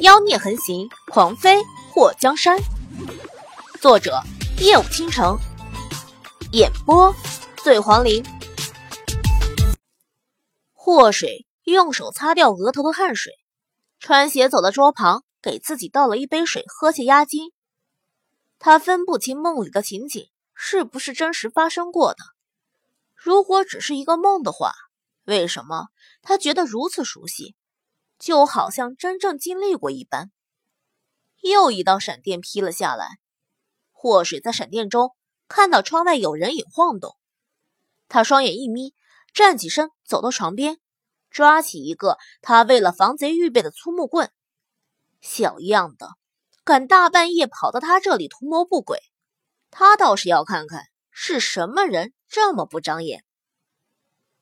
妖孽横行，狂飞祸江山。作者：夜舞倾城，演播：醉黄林。祸水用手擦掉额头的汗水，穿鞋走到桌旁，给自己倒了一杯水喝下压惊。他分不清梦里的情景是不是真实发生过的。如果只是一个梦的话，为什么他觉得如此熟悉？就好像真正经历过一般。又一道闪电劈了下来，祸水在闪电中看到窗外有人影晃动，他双眼一眯，站起身走到床边，抓起一个他为了防贼预备的粗木棍。小样的，敢大半夜跑到他这里图谋不轨，他倒是要看看是什么人这么不长眼。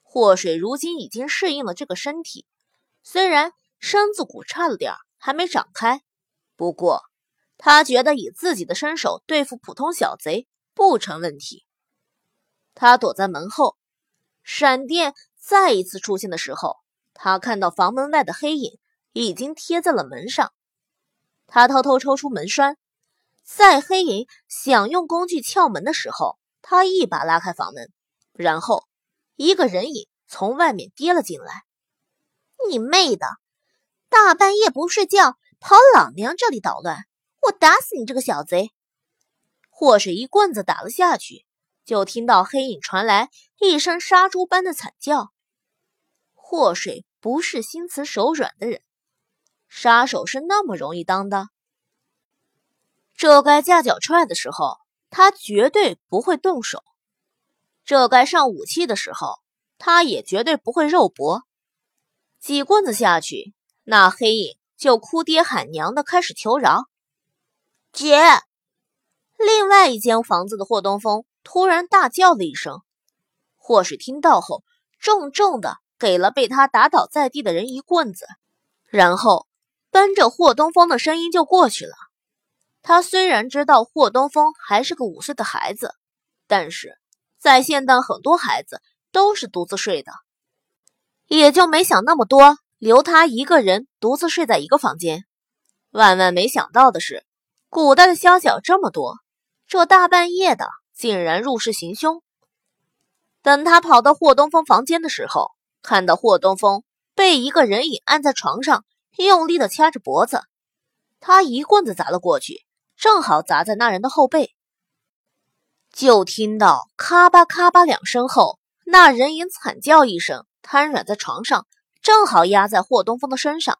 祸水如今已经适应了这个身体，虽然。身子骨差了点还没长开。不过，他觉得以自己的身手对付普通小贼不成问题。他躲在门后，闪电再一次出现的时候，他看到房门外的黑影已经贴在了门上。他偷偷抽出门栓，在黑影想用工具撬门的时候，他一把拉开房门，然后一个人影从外面跌了进来。你妹的！大半夜不睡觉，跑老娘这里捣乱！我打死你这个小贼！祸水一棍子打了下去，就听到黑影传来一声杀猪般的惨叫。祸水不是心慈手软的人，杀手是那么容易当的？这该架脚踹的时候，他绝对不会动手；这该上武器的时候，他也绝对不会肉搏。几棍子下去。那黑影就哭爹喊娘的开始求饶，姐。另外一间房子的霍东风突然大叫了一声，霍水听到后，重重的给了被他打倒在地的人一棍子，然后奔着霍东风的声音就过去了。他虽然知道霍东风还是个五岁的孩子，但是在现代很多孩子都是独自睡的，也就没想那么多。留他一个人独自睡在一个房间，万万没想到的是，古代的宵小这么多，这大半夜的竟然入室行凶。等他跑到霍东风房间的时候，看到霍东风被一个人影按在床上，用力的掐着脖子，他一棍子砸了过去，正好砸在那人的后背。就听到咔吧咔吧两声后，那人影惨叫一声，瘫软在床上。正好压在霍东风的身上，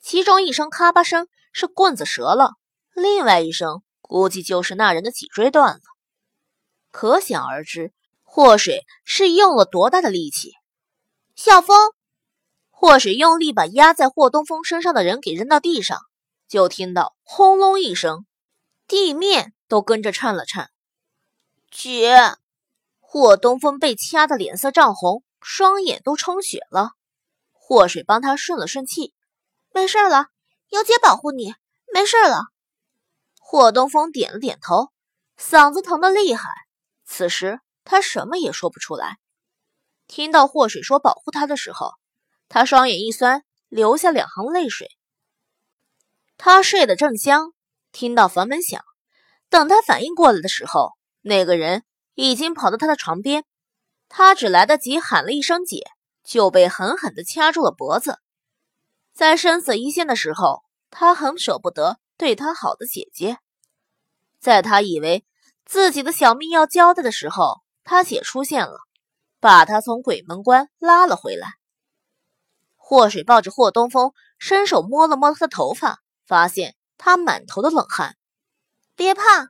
其中一声咔吧声是棍子折了，另外一声估计就是那人的脊椎断了。可想而知，霍水是用了多大的力气。小风，霍水用力把压在霍东风身上的人给扔到地上，就听到轰隆一声，地面都跟着颤了颤。姐，霍东风被掐得脸色涨红，双眼都充血了。祸水帮他顺了顺气，没事了，有姐保护你，没事了。霍东风点了点头，嗓子疼得厉害。此时他什么也说不出来。听到祸水说保护他的时候，他双眼一酸，流下两行泪水。他睡得正香，听到房门响，等他反应过来的时候，那个人已经跑到他的床边，他只来得及喊了一声“姐”。就被狠狠地掐住了脖子，在生死一线的时候，他很舍不得对他好的姐姐。在他以为自己的小命要交代的时候，他姐出现了，把他从鬼门关拉了回来。祸水抱着霍东风，伸手摸了摸他的头发，发现他满头的冷汗。别怕，